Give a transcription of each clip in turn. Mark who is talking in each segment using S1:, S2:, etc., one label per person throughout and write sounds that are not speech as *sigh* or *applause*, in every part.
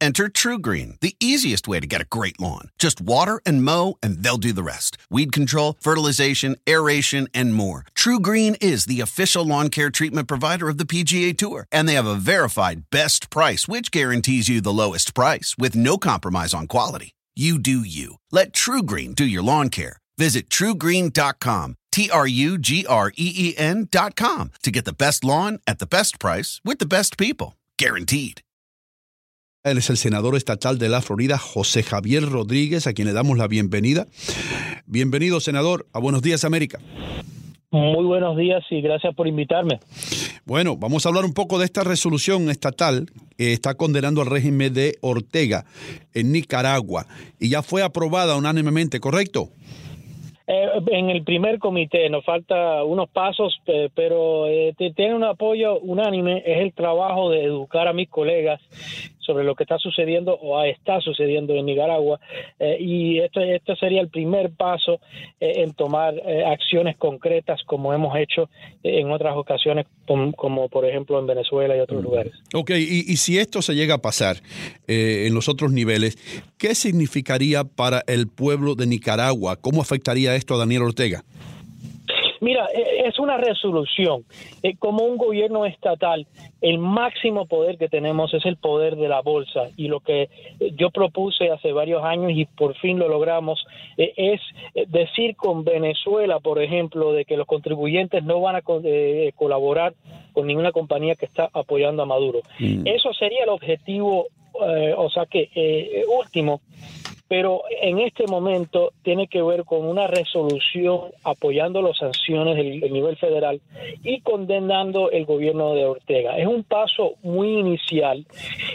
S1: Enter True Green, the easiest way to get a great lawn. Just water and mow, and they'll do the rest. Weed control, fertilization, aeration, and more. True Green is the official lawn care treatment provider of the PGA Tour, and they have a verified best price, which guarantees you the lowest price with no compromise on quality. You do you. Let True Green do your lawn care. Visit truegreen.com, T R U G R E E N.com to get the best lawn at the best price with the best people. Guaranteed.
S2: Él es el senador estatal de la Florida, José Javier Rodríguez, a quien le damos la bienvenida. Bienvenido, senador, a Buenos Días, América.
S3: Muy buenos días y gracias por invitarme.
S2: Bueno, vamos a hablar un poco de esta resolución estatal que está condenando al régimen de Ortega en Nicaragua y ya fue aprobada unánimemente, ¿correcto?
S3: Eh, en el primer comité nos falta unos pasos, pero eh, tiene un apoyo unánime. Es el trabajo de educar a mis colegas sobre lo que está sucediendo o está sucediendo en Nicaragua. Eh, y este, este sería el primer paso eh, en tomar eh, acciones concretas como hemos hecho en otras ocasiones, como, por ejemplo en Venezuela y otros lugares.
S2: Ok, y, y, si esto se llega a pasar en los otros niveles, ¿qué significaría para el pueblo de Nicaragua? ¿Cómo afectaría esto a Daniel Ortega?
S3: Mira, e, es una resolución. Eh, como un gobierno estatal, el máximo poder que tenemos es el poder de la bolsa. Y lo que eh, yo propuse hace varios años y por fin lo logramos eh, es decir con Venezuela, por ejemplo, de que los contribuyentes no van a colaborar con ninguna compañía que está apoyando a Maduro. Mm. Eso sería el objetivo, o sea que último pero en este momento tiene que ver con una resolución apoyando las sanciones del, nivel federal y condenando el gobierno de Ortega. Es un paso muy inicial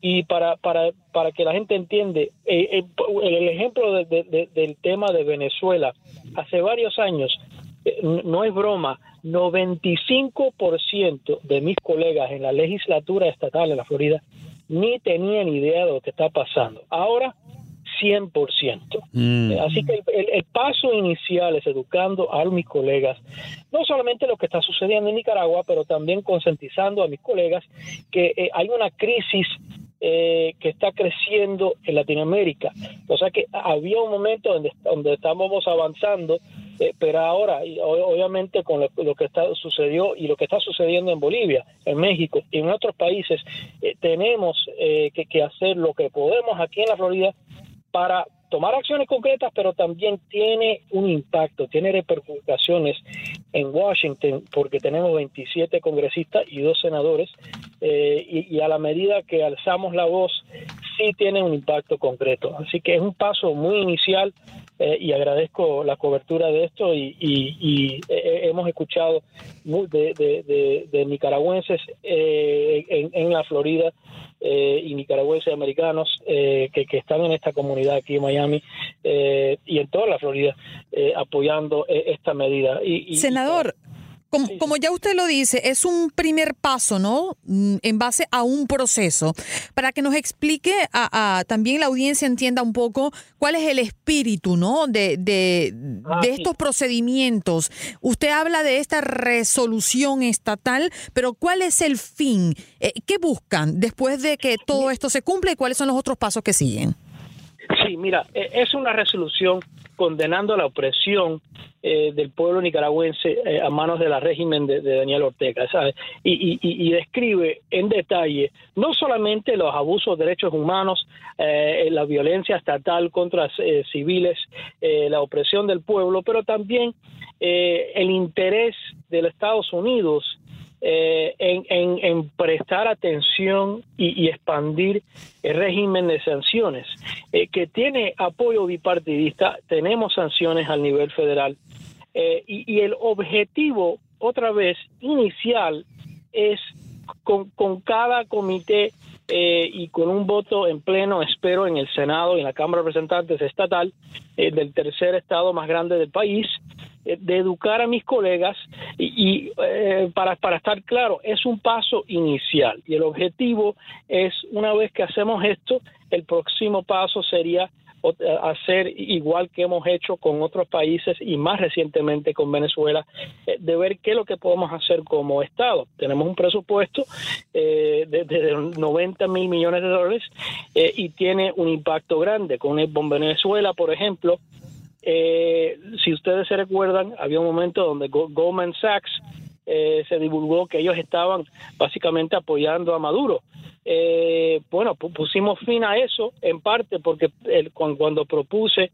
S3: y para, para, para que la gente entiende, eh, eh, el ejemplo del tema de Venezuela, hace varios años, eh, no es broma, 95% de mis colegas en la legislatura estatal en la Florida ni tenían idea de lo que está pasando. Ahora 100%. Mm. Eh, así que el, paso inicial es educando a mis colegas, no solamente lo que está sucediendo en Nicaragua, pero también concientizando a mis colegas que eh, hay una crisis eh, que está creciendo en Latinoamérica. O sea que había un momento donde, donde estábamos avanzando, pero ahora, y obviamente con lo, que está, sucedió y lo que está sucediendo en Bolivia, en México y en otros países, tenemos que, que hacer lo que podemos aquí en la Florida para tomar acciones concretas, pero también tiene un impacto, tiene repercusiones en Washington, porque tenemos 27 congresistas y dos senadores, eh, y, a la medida que alzamos la voz, sí tiene un impacto concreto. Así que es un paso muy inicial eh, y agradezco la cobertura de esto y, eh, hemos escuchado de, nicaragüenses en, la Florida eh, y nicaragüenses americanos eh, que, están en esta comunidad aquí en Miami eh, y en toda la Florida apoyando esta medida. Y,
S4: Senador, como, ya usted lo dice, es un primer paso, ¿no? Mm, en base a un proceso. Para que nos explique, a, también la audiencia entienda un poco cuál es el espíritu, ¿no? De, de, ah, estos procedimientos. Usted habla de esta resolución estatal, pero ¿cuál es el fin? Eh, ¿Qué buscan después de que todo esto se cumple y cuáles son los otros pasos que siguen?
S3: mira, e, es una resolución condenando la opresión eh, del pueblo nicaragüense eh, a manos del régimen de, Daniel Ortega, ¿sabes? Y, describe en detalle no solamente los abusos de derechos humanos, eh, la violencia estatal contra civiles, la opresión del pueblo, pero también el interés de los Estados Unidos eh, en, prestar atención y, expandir el régimen de sanciones, eh, que tiene apoyo bipartidista, tenemos sanciones al nivel federal, eh, y, el objetivo, otra vez, inicial, es con, con cada comité y con un voto en pleno, espero, en el Senado y en la Cámara de Representantes estatal del tercer estado más grande del país, eh, de educar a mis colegas y, eh, para, para estar claro, es un paso inicial y el objetivo es, una vez que hacemos esto, el próximo paso sería eh, hacer igual que hemos hecho con otros países y más recientemente con Venezuela, de ver qué es lo que podemos hacer como Estado. Tenemos un presupuesto de, de, 90 mil millones de dólares y tiene un impacto grande. Con, con Venezuela, por ejemplo, eh, si ustedes se recuerdan, había un momento donde Goldman Sachs eh, se divulgó que ellos estaban básicamente apoyando a Maduro. Eh, bueno, pusimos fin a eso en parte porque el, cuando, propuse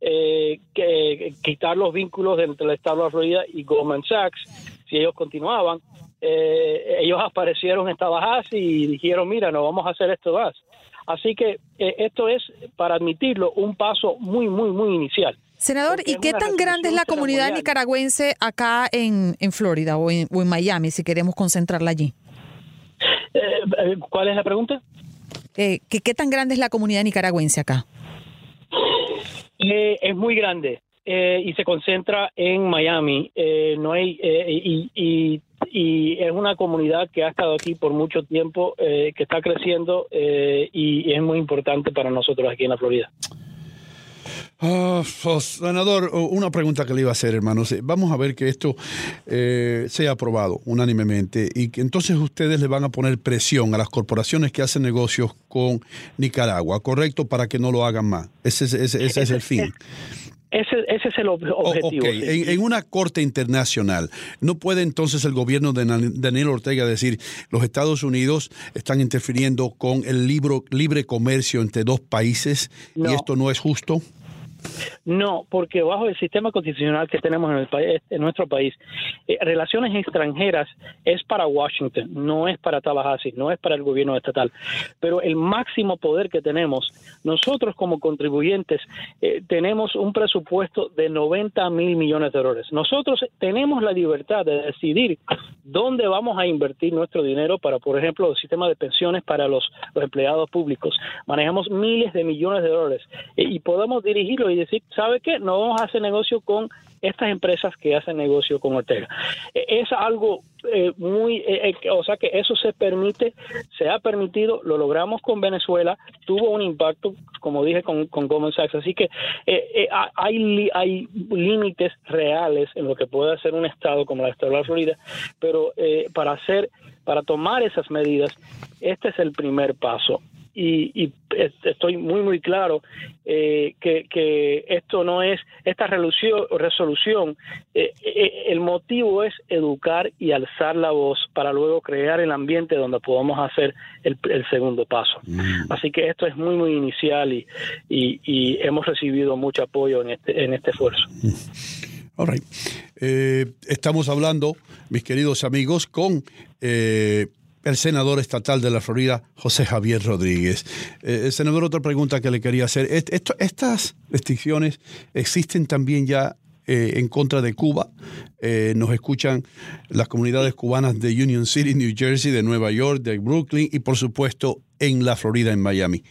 S3: eh, que, quitar los vínculos entre el Estado de la Florida y Goldman Sachs, si ellos continuaban, ellos aparecieron en Tallahassee y dijeron, mira, no vamos a hacer esto más. Así que esto es, para admitirlo, un paso muy, muy, muy inicial.
S4: Senador, ¿y qué tan grande es la comunidad nicaragüense acá en, en Florida o en, Miami, si queremos concentrarla allí?
S3: Eh, eh, ¿Cuál es la pregunta?
S4: Eh, ¿qué, tan grande es la comunidad nicaragüense acá?
S3: es muy grande y se concentra en Miami. no hay y, y, y, es una comunidad que ha estado aquí por mucho tiempo, que está creciendo y es muy importante para nosotros aquí en la Florida.
S2: Ah, oh, senador, oh, una pregunta que le iba a hacer, hermanos. Vamos a ver que esto eh, sea aprobado unánimemente y que entonces ustedes le van a poner presión a las corporaciones que hacen negocios con Nicaragua, ¿correcto? Para que no lo hagan más. Ese, ese, ese es el fin.
S3: Ese, ese, es el oh, objetivo.
S2: en, una corte internacional, ¿no puede entonces el gobierno de Daniel Ortega decir los Estados Unidos están interfiriendo con el libro, libre comercio entre dos países y esto no es justo?
S3: No, porque bajo el sistema constitucional que tenemos en, el país, en nuestro país, eh, relaciones extranjeras es para Washington, no es para Tallahassee, no es para el gobierno estatal. Pero el máximo poder que tenemos, nosotros como contribuyentes, eh, tenemos un presupuesto de 90 mil millones de dólares. Nosotros tenemos la libertad de decidir dónde vamos a invertir nuestro dinero para, por ejemplo, el sistema de pensiones para los, empleados públicos. Manejamos miles de millones de dólares eh, y podemos dirigirlo y decir, ¿sabe qué? No vamos a hacer negocio con estas empresas que hacen negocio con Ortega. E, es algo eh, muy, eh, eh, o sea que eso se permite, se ha permitido, lo logramos con Venezuela, tuvo un impacto, como dije, con, con Goldman Sachs. Así que hay, hay límites reales en lo que puede hacer un Estado como Estado de la Florida, pero para hacer, para tomar esas medidas, este es el primer paso y, estoy muy muy claro eh, que, esto no es esta resolución, eh, eh, el motivo es educar y alzar la voz para luego crear el ambiente donde podamos hacer el, segundo paso mm. así que esto es muy muy inicial y, y, hemos recibido mucho apoyo en este en este esfuerzo *laughs*
S2: All right. estamos hablando, mis queridos amigos, con el senador estatal de la Florida, José Javier Rodríguez. Eh, senador, otra pregunta que le quería hacer. ¿Estas restricciones existen también ya eh, en contra de Cuba? Eh, nos escuchan las comunidades cubanas de Union City, New Jersey, de Nueva York, de Brooklyn y por supuesto en la Florida, en Miami.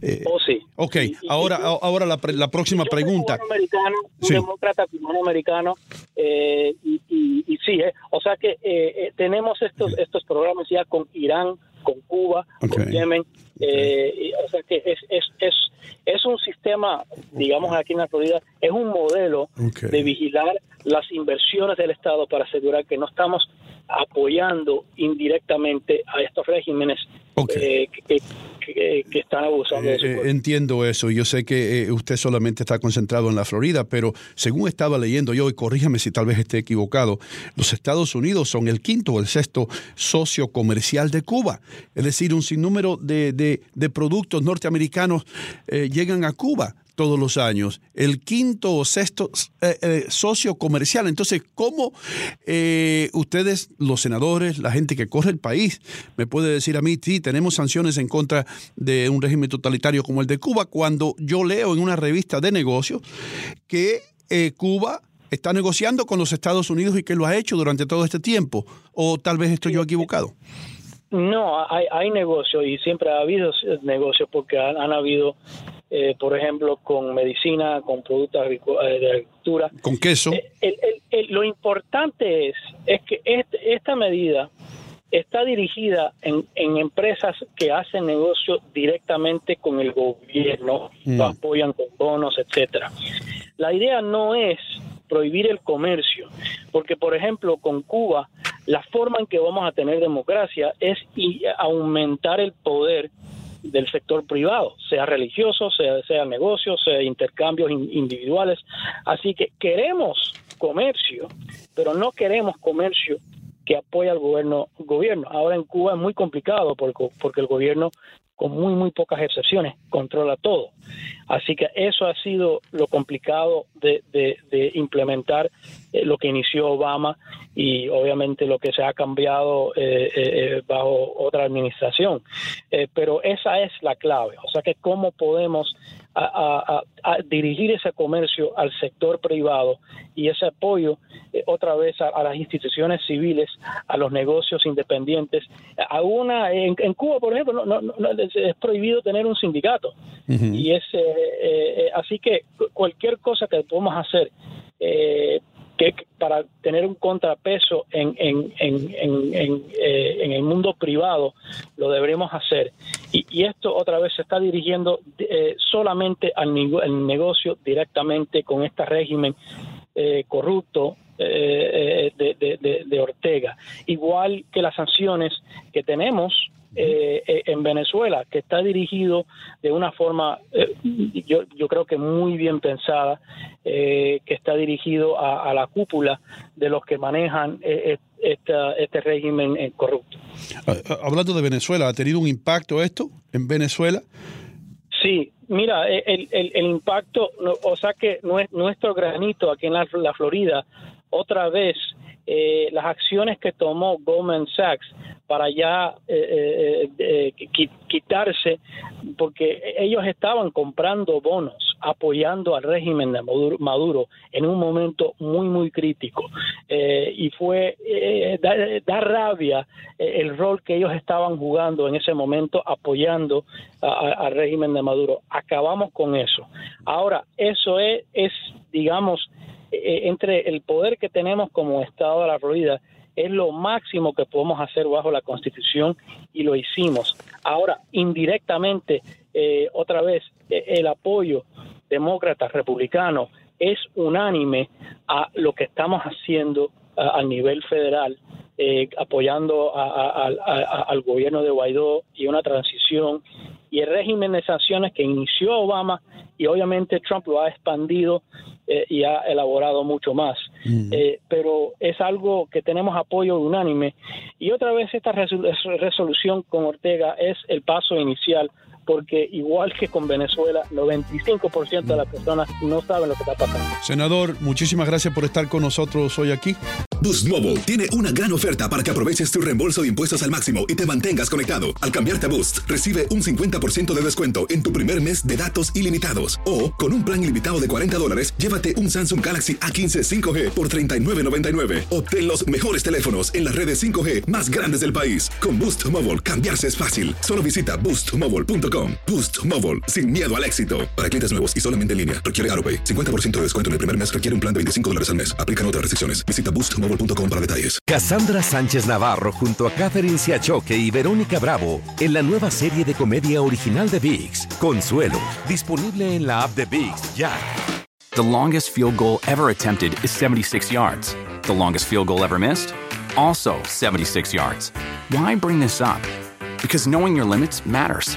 S3: Eh, oh, sí.
S2: Ok, ahora, ahora la, la próxima pregunta.
S3: Un americano, un demócrata cubano americano, eh, y, y, sí, eh, o sea que eh, tenemos estos, estos programas ya con Irán, con Cuba, con Yemen, o sea que es, es, es, es un sistema, digamos aquí en la Florida, es un modelo de vigilar las inversiones del Estado para asegurar que no estamos apoyando indirectamente a estos regímenes que, están abusando de su
S2: eh, Entiendo eso. Yo sé que usted solamente está concentrado en la Florida, pero según estaba leyendo yo, y corríjame si tal vez esté equivocado, los Estados Unidos son el quinto o el sexto socio comercial de Cuba. Es decir, un sinnúmero de, de, productos norteamericanos llegan a Cuba todos los años, el quinto o sexto eh, eh, socio comercial. Entonces, ¿cómo eh, ustedes, los senadores, la gente que corre el país, me puede decir a mí, sí, tenemos sanciones en contra de un régimen totalitario como el de Cuba, cuando yo leo en una revista de negocios que Cuba está negociando con los Estados Unidos y que lo ha hecho durante todo este tiempo? ¿O tal vez estoy yo equivocado?
S3: No, hay, hay negocios y siempre ha habido negocios porque han habido eh, por ejemplo, con medicina, con productos eh, de agricultura.
S2: ¿Con queso?
S3: Eh, lo importante es, es que este, esta medida está dirigida en, empresas que hacen negocio directamente con el gobierno, mm. lo apoyan con bonos, etcétera. La idea no es prohibir el comercio, porque por ejemplo con Cuba la forma en que vamos a tener democracia es aumentar el poder del sector privado, sea religioso, sea, sea negocio, sea intercambios individuales. Así que queremos comercio, pero no queremos comercio que apoya al gobierno, gobierno. Ahora en Cuba es muy complicado porque, porque el gobierno con muy, muy pocas excepciones, controla todo. Así que eso ha sido lo complicado de, de, implementar eh, lo que inició Obama y obviamente lo que se ha cambiado eh, eh, bajo otra administración. pero esa es la clave. O sea que cómo podemos a, dirigir ese comercio al sector privado y ese apoyo otra vez a, las instituciones civiles, a los negocios independientes. A una, en, Cuba, por ejemplo, no, no, es prohibido tener un sindicato. Y es, eh, eh, así que cualquier cosa que podamos hacer eh, que para tener un contrapeso en, en, en, en, el mundo privado lo deberemos hacer. Y, y esto otra vez se está dirigiendo solamente al, negocio directamente con este régimen corrupto de, de, de, Ortega. Igual que las sanciones que tenemos eh, eh, en Venezuela, que está dirigido de una forma, eh, yo, yo creo que muy bien pensada, que está dirigido a, la cúpula de los que manejan este régimen corrupto.
S2: Ah, ah, hablando de Venezuela, ¿ha tenido un impacto esto en Venezuela?
S3: Sí, mira, el, el, impacto, o sea que nuestro granito aquí en la, la Florida, otra vez, las acciones que tomó Goldman Sachs para ya eh, eh, eh, quitarse, porque ellos estaban comprando bonos, apoyando al régimen de Maduro, en un momento muy, muy crítico. y fue, da, rabia el rol que ellos estaban jugando en ese momento, apoyando al régimen de Maduro. Acabamos con eso. Ahora, eso es, es digamos, entre el poder que tenemos como Estado de la Florida es lo máximo que podemos hacer bajo la Constitución y lo hicimos. Ahora, indirectamente, eh, otra vez, eh, el apoyo demócrata, republicano, es unánime a lo que estamos haciendo a, nivel federal, eh, apoyando al gobierno de Guaidó y una transición y el régimen de sanciones que inició Obama y obviamente Trump lo ha expandido eh, y ha elaborado mucho más. Eh, pero es algo que tenemos apoyo unánime. Y otra vez esta resolución con Ortega es el paso inicial porque igual que con Venezuela, 95% de las personas no saben lo que está pasando.
S2: Senador, muchísimas gracias por estar con nosotros hoy aquí.
S5: Boost Mobile tiene una gran oferta para que aproveches tu reembolso de impuestos al máximo y te mantengas conectado. Al cambiarte a Boost, recibe un 50% de descuento en tu primer mes de datos ilimitados. O, con un plan ilimitado de 40 dólares, llévate un Samsung Galaxy A15 5G por $39.99. Obtén los mejores teléfonos en las redes 5G más grandes del país. Con Boost Mobile, cambiarse es fácil. Solo visita boostmobile.com Boost Mobile, sin miedo al éxito. Para clientes nuevos y solamente en línea, requiere AroPay. 50% de descuento en el primer mes requiere un plan de 25 dólares al mes. Aplican otras restricciones. Visita boostmobile.com para detalles.
S6: Cassandra Sánchez Navarro junto a Catherine Siachoque y Verónica Bravo en la nueva serie de comedia original de VIX, Consuelo, disponible en la app de VIX ya.
S7: The longest field goal ever attempted is 76 yards. The longest field goal ever missed? Also 76 yards. Why bring this up? Because knowing your limits matters,